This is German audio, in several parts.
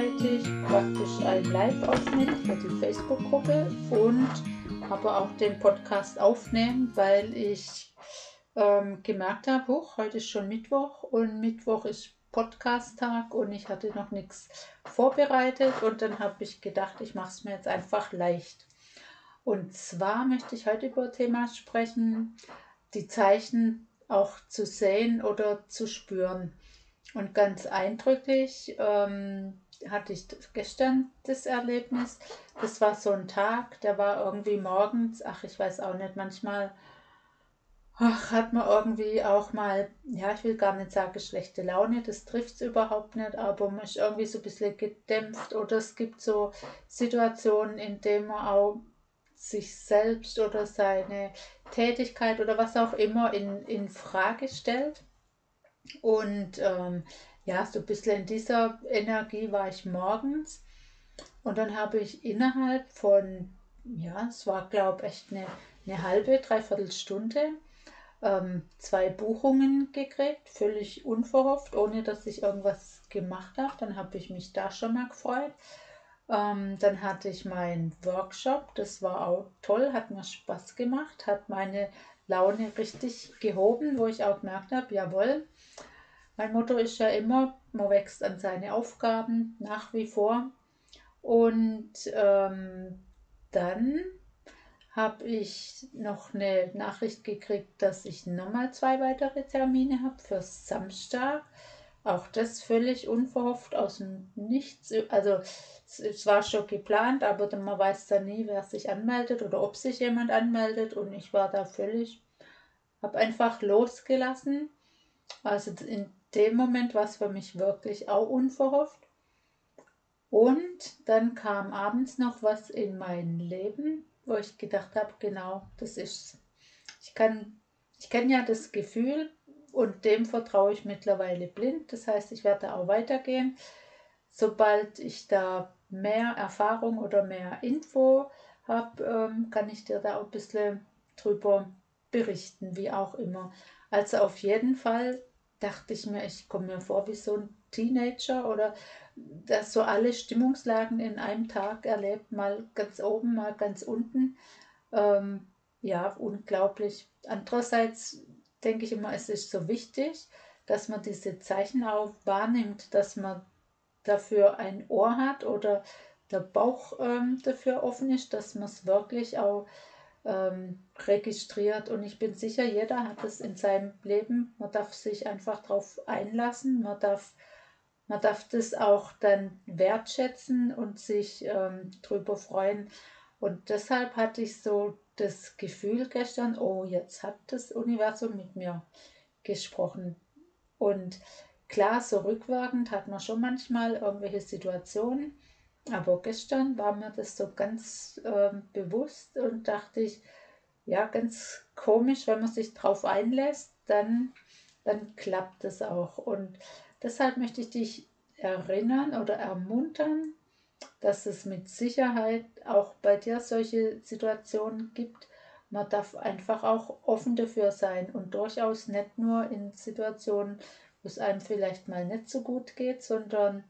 gleichzeitig praktisch ein Live aufnehme für die Facebook-Gruppe und aber auch den Podcast aufnehmen, weil ich ähm, gemerkt habe, hoch, heute ist schon Mittwoch und Mittwoch ist Podcast-Tag und ich hatte noch nichts vorbereitet und dann habe ich gedacht, ich mache es mir jetzt einfach leicht. Und zwar möchte ich heute über Thema sprechen, die Zeichen auch zu sehen oder zu spüren. Und ganz eindrücklich ähm, hatte ich gestern das Erlebnis. Das war so ein Tag, der war irgendwie morgens, ach ich weiß auch nicht, manchmal ach, hat man irgendwie auch mal, ja, ich will gar nicht sagen schlechte Laune, das trifft es überhaupt nicht, aber man ist irgendwie so ein bisschen gedämpft oder es gibt so Situationen, in denen man auch sich selbst oder seine Tätigkeit oder was auch immer in, in Frage stellt. Und ähm, ja, so ein bisschen in dieser Energie war ich morgens. Und dann habe ich innerhalb von, ja, es war glaube ich echt eine, eine halbe, dreiviertel Stunde, ähm, zwei Buchungen gekriegt, völlig unverhofft, ohne dass ich irgendwas gemacht habe. Dann habe ich mich da schon mal gefreut. Ähm, dann hatte ich meinen Workshop, das war auch toll, hat mir Spaß gemacht, hat meine Laune richtig gehoben, wo ich auch gemerkt habe, jawohl, mein Motto ist ja immer, man wächst an seine Aufgaben nach wie vor. Und ähm, dann habe ich noch eine Nachricht gekriegt, dass ich nochmal zwei weitere Termine habe für Samstag. Auch das völlig unverhofft aus dem Nichts. Also es war schon geplant, aber man weiß dann nie, wer sich anmeldet oder ob sich jemand anmeldet. Und ich war da völlig, habe einfach losgelassen. Also in dem Moment war es für mich wirklich auch unverhofft. Und dann kam abends noch was in mein Leben, wo ich gedacht habe, genau, das ist Ich kann, ich kenne ja das Gefühl und dem vertraue ich mittlerweile blind. Das heißt, ich werde auch weitergehen. Sobald ich da mehr Erfahrung oder mehr Info habe, ähm, kann ich dir da auch ein bisschen drüber berichten, wie auch immer. Also auf jeden Fall dachte ich mir, ich komme mir vor wie so ein Teenager oder das so alle Stimmungslagen in einem Tag erlebt, mal ganz oben, mal ganz unten. Ähm, ja, unglaublich. Andererseits denke ich immer, es ist so wichtig, dass man diese Zeichen auch wahrnimmt, dass man dafür ein Ohr hat oder der Bauch ähm, dafür offen ist, dass man es wirklich auch ähm, registriert. Und ich bin sicher, jeder hat es in seinem Leben. Man darf sich einfach darauf einlassen. Man darf, man darf das auch dann wertschätzen und sich ähm, drüber freuen. Und deshalb hatte ich so das Gefühl gestern, oh, jetzt hat das Universum mit mir gesprochen. Und klar, so rückwirkend hat man schon manchmal irgendwelche Situationen, aber gestern war mir das so ganz äh, bewusst und dachte ich, ja, ganz komisch, wenn man sich drauf einlässt, dann, dann klappt es auch. Und deshalb möchte ich dich erinnern oder ermuntern, dass es mit Sicherheit auch bei dir solche Situationen gibt. Man darf einfach auch offen dafür sein und durchaus nicht nur in Situationen, wo es einem vielleicht mal nicht so gut geht, sondern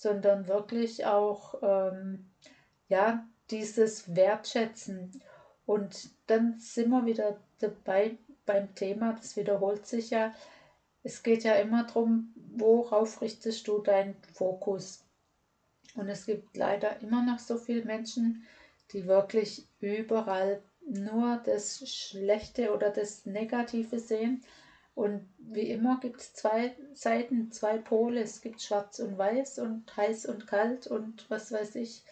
sondern wirklich auch ähm, ja, dieses Wertschätzen. Und dann sind wir wieder dabei beim Thema, das wiederholt sich ja. Es geht ja immer darum, worauf richtest du deinen Fokus? Und es gibt leider immer noch so viele Menschen, die wirklich überall nur das Schlechte oder das Negative sehen und wie immer gibt es zwei Seiten, zwei Pole. Es gibt schwarz und weiß und heiß und kalt und was weiß ich,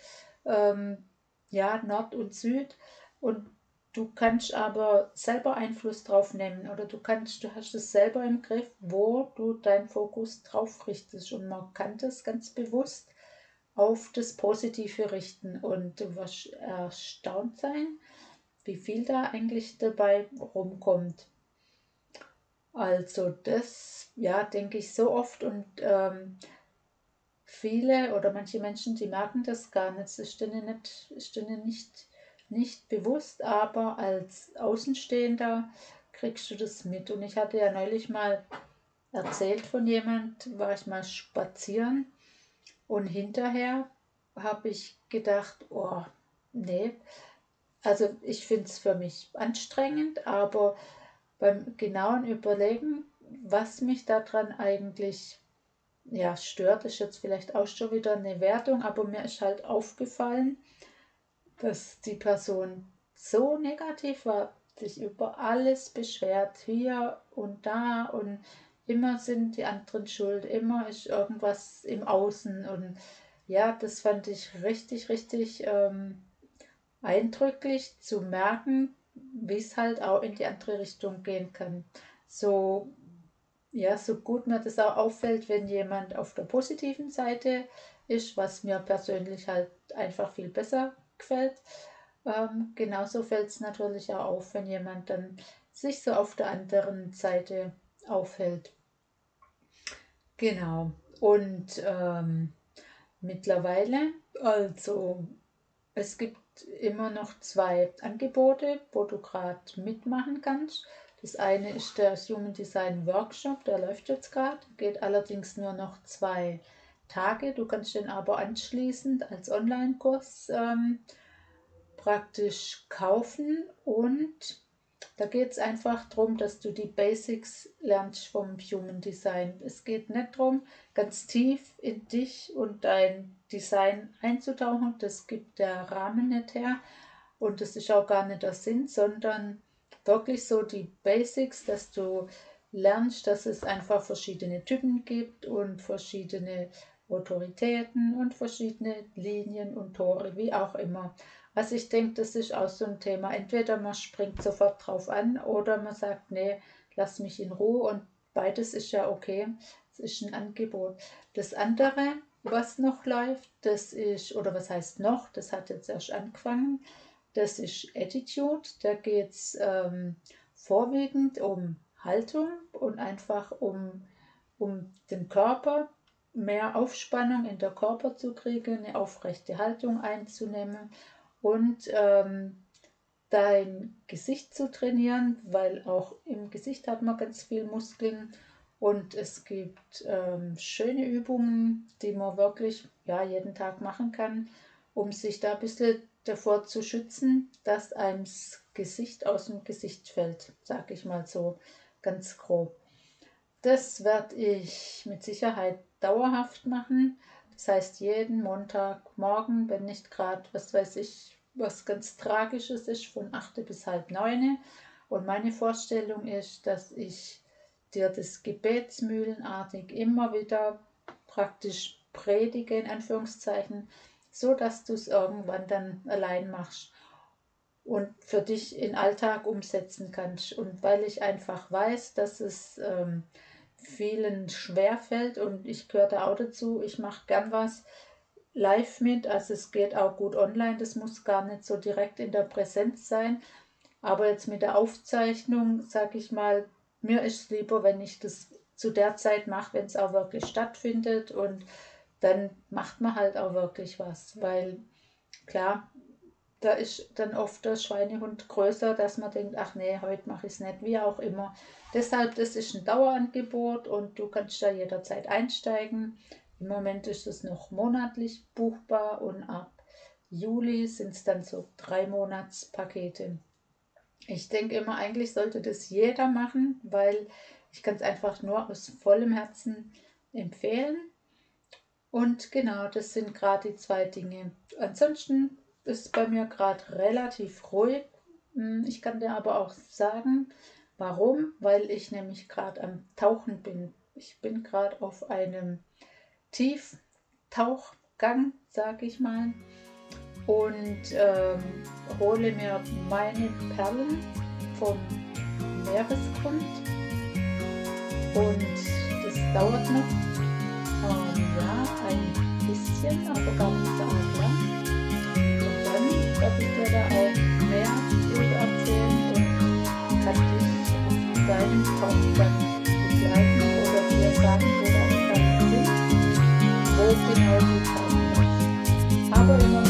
ähm, ja, Nord und Süd. Und du kannst aber selber Einfluss drauf nehmen oder du kannst, du hast es selber im Griff, wo du deinen Fokus drauf richtest. Und man kann das ganz bewusst auf das Positive richten. Und du wirst erstaunt sein, wie viel da eigentlich dabei rumkommt. Also das, ja, denke ich so oft und ähm, viele oder manche Menschen, die merken das gar nicht. Es ist ihnen nicht, ist ihnen nicht nicht bewusst, aber als Außenstehender kriegst du das mit. Und ich hatte ja neulich mal erzählt von jemand, war ich mal spazieren und hinterher habe ich gedacht, oh, nee, also ich finde es für mich anstrengend, aber beim genauen Überlegen, was mich daran eigentlich ja, stört, ist jetzt vielleicht auch schon wieder eine Wertung, aber mir ist halt aufgefallen, dass die Person so negativ war, sich über alles beschwert, hier und da und immer sind die anderen schuld, immer ist irgendwas im Außen und ja, das fand ich richtig, richtig ähm, eindrücklich zu merken, wie es halt auch in die andere Richtung gehen kann. So, ja, so gut mir das auch auffällt, wenn jemand auf der positiven Seite ist, was mir persönlich halt einfach viel besser gefällt. Ähm, genauso fällt es natürlich auch auf, wenn jemand dann sich so auf der anderen Seite aufhält. Genau. Und ähm, mittlerweile, also es gibt immer noch zwei Angebote, wo du gerade mitmachen kannst. Das eine ist der Human Design Workshop, der läuft jetzt gerade, geht allerdings nur noch zwei Tage. Du kannst den aber anschließend als Online-Kurs ähm, praktisch kaufen und da geht es einfach darum, dass du die Basics lernst vom Human Design. Es geht nicht darum, ganz tief in dich und dein Design einzutauchen. Das gibt der Rahmen nicht her. Und das ist auch gar nicht der Sinn, sondern wirklich so die Basics, dass du lernst, dass es einfach verschiedene Typen gibt und verschiedene Autoritäten und verschiedene Linien und Tore, wie auch immer. Also ich denke, das ist auch so ein Thema. Entweder man springt sofort drauf an oder man sagt, nee, lass mich in Ruhe und beides ist ja okay. Es ist ein Angebot. Das andere, was noch läuft, das ist, oder was heißt noch, das hat jetzt erst angefangen, das ist Attitude. Da geht es ähm, vorwiegend um Haltung und einfach um, um den Körper, mehr Aufspannung in der Körper zu kriegen, eine aufrechte Haltung einzunehmen und ähm, dein Gesicht zu trainieren, weil auch im Gesicht hat man ganz viel Muskeln und es gibt ähm, schöne Übungen, die man wirklich ja, jeden Tag machen kann, um sich da ein bisschen davor zu schützen, dass einem das Gesicht aus dem Gesicht fällt, sage ich mal so ganz grob. Das werde ich mit Sicherheit dauerhaft machen. Das heißt, jeden Montagmorgen, wenn nicht gerade, was weiß ich, was ganz Tragisches ist, von 8 bis halb 9. Und meine Vorstellung ist, dass ich dir das gebetsmühlenartig immer wieder praktisch predige, in Anführungszeichen, so dass du es irgendwann dann allein machst und für dich in Alltag umsetzen kannst. Und weil ich einfach weiß, dass es ähm, vielen schwerfällt und ich gehöre da auch dazu. Ich mache gern was live mit, also es geht auch gut online, das muss gar nicht so direkt in der Präsenz sein. Aber jetzt mit der Aufzeichnung, sage ich mal, mir ist es lieber, wenn ich das zu der Zeit mache, wenn es auch wirklich stattfindet und dann macht man halt auch wirklich was, weil klar, da ist dann oft der Schweinehund größer, dass man denkt, ach nee, heute mache ich es nicht, wie auch immer. Deshalb, das ist ein Dauerangebot und du kannst da jederzeit einsteigen. Im Moment ist es noch monatlich buchbar und ab Juli sind es dann so drei Monatspakete. Ich denke immer, eigentlich sollte das jeder machen, weil ich kann es einfach nur aus vollem Herzen empfehlen. Und genau, das sind gerade die zwei Dinge. Ansonsten ist bei mir gerade relativ ruhig. Hm, ich kann dir aber auch sagen, warum, weil ich nämlich gerade am Tauchen bin. Ich bin gerade auf einem Tieftauchgang, sage ich mal, und ähm, hole mir meine Perlen vom Meeresgrund. Und das dauert noch, ähm, ja, ein bisschen, aber gar nicht so arg lang dass ich dir da auch mehr drüber erzählen und kann dich auf deinen Tauchgang begleiten oder dir sagen, wo deine Sachen sind, wo genau du musst. Aber im Moment